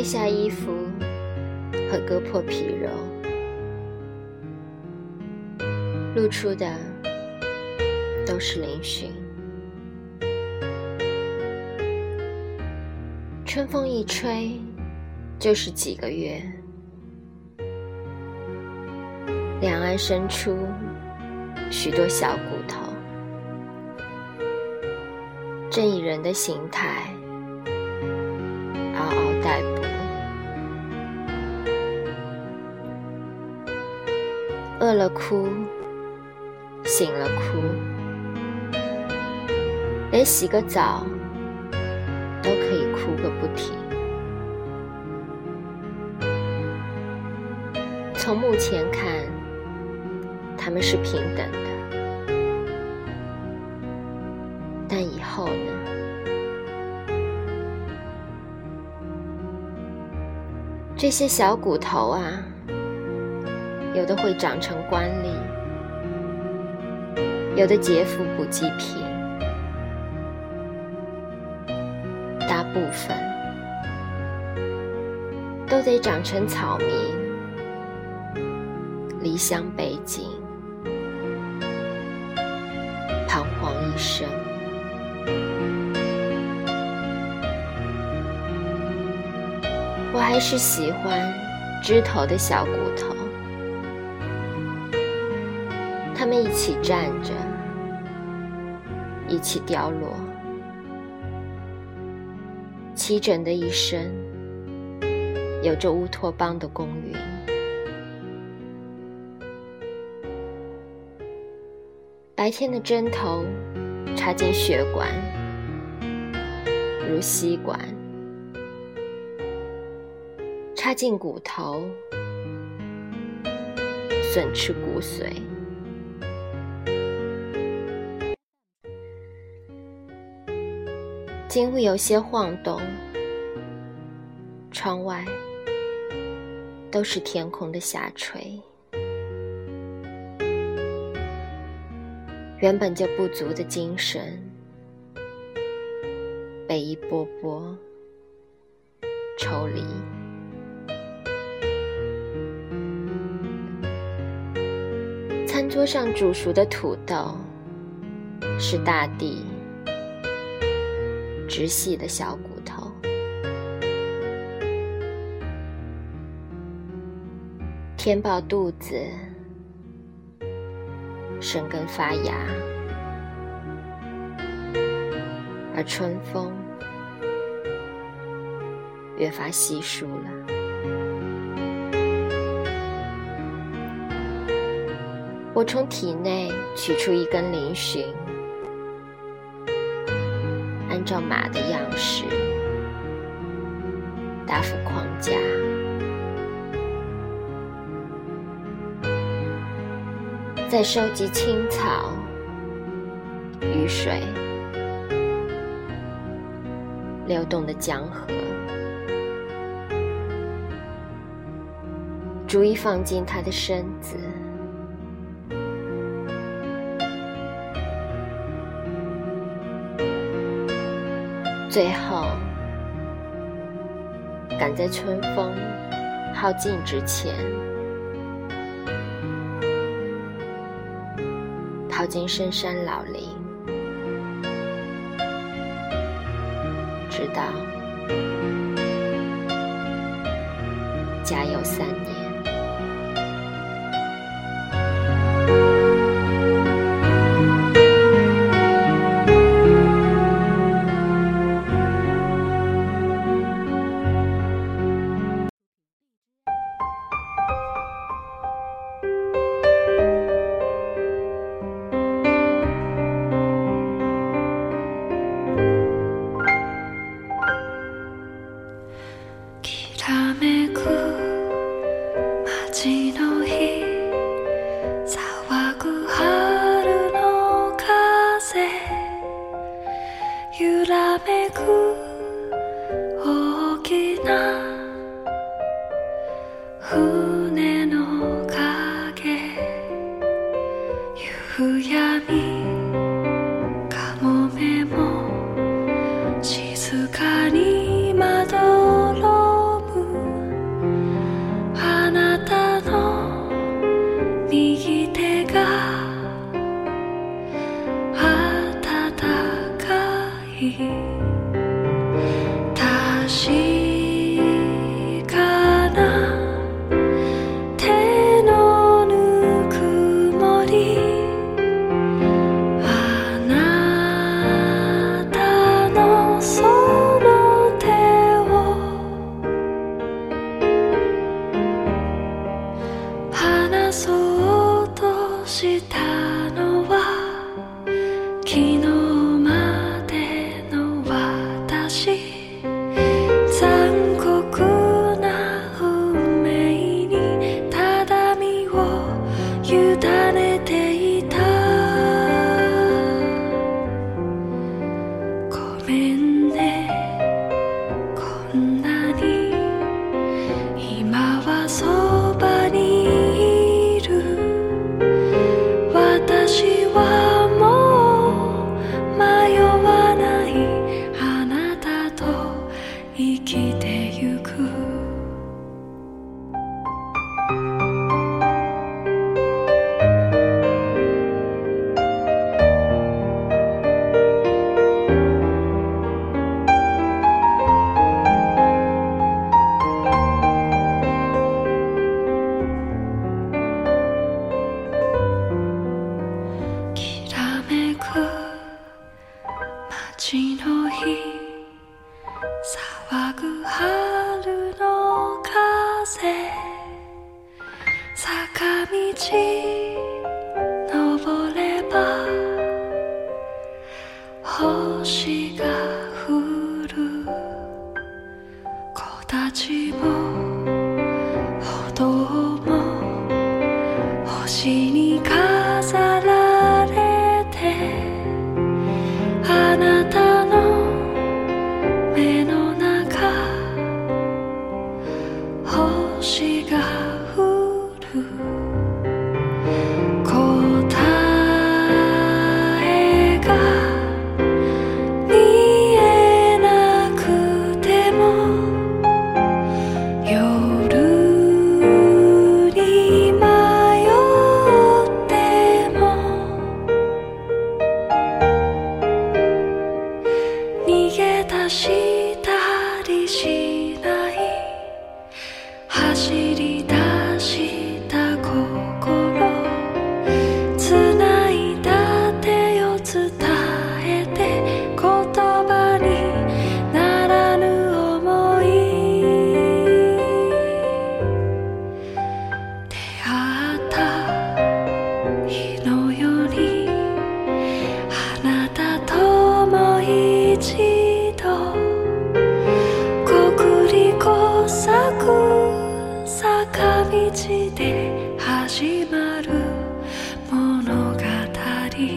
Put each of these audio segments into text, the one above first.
褪下衣服和割破皮肉，露出的都是嶙峋。春风一吹，就是几个月，两岸生出许多小骨头，正以人的形态。饿了哭，醒了哭，连洗个澡都可以哭个不停。从目前看，他们是平等的，但以后呢？这些小骨头啊！有的会长成官吏，有的劫富不济贫，大部分都得长成草民，离乡背井，彷徨一生。我还是喜欢枝头的小骨头。们一起站着，一起凋落。齐整的一生，有着乌托邦的公允。白天的针头插进血管，如吸管；插进骨头，损吃骨髓。竟会有些晃动，窗外都是天空的下垂。原本就不足的精神，被一波波抽离。餐桌上煮熟的土豆，是大地。直细的小骨头，填饱肚子，生根发芽，而春风越发稀疏了。我从体内取出一根嶙峋。按照马的样式，答复框架，再收集青草、雨水、流动的江河，逐一放进他的身子。最后，赶在春风耗尽之前，跑进深山老林，直到家有三年。立ちの日騒ぐ春の風揺らめく大きな船の影夕闇 peace. 星が降る子たちも歩道も星に飾られてあなた she 始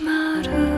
まる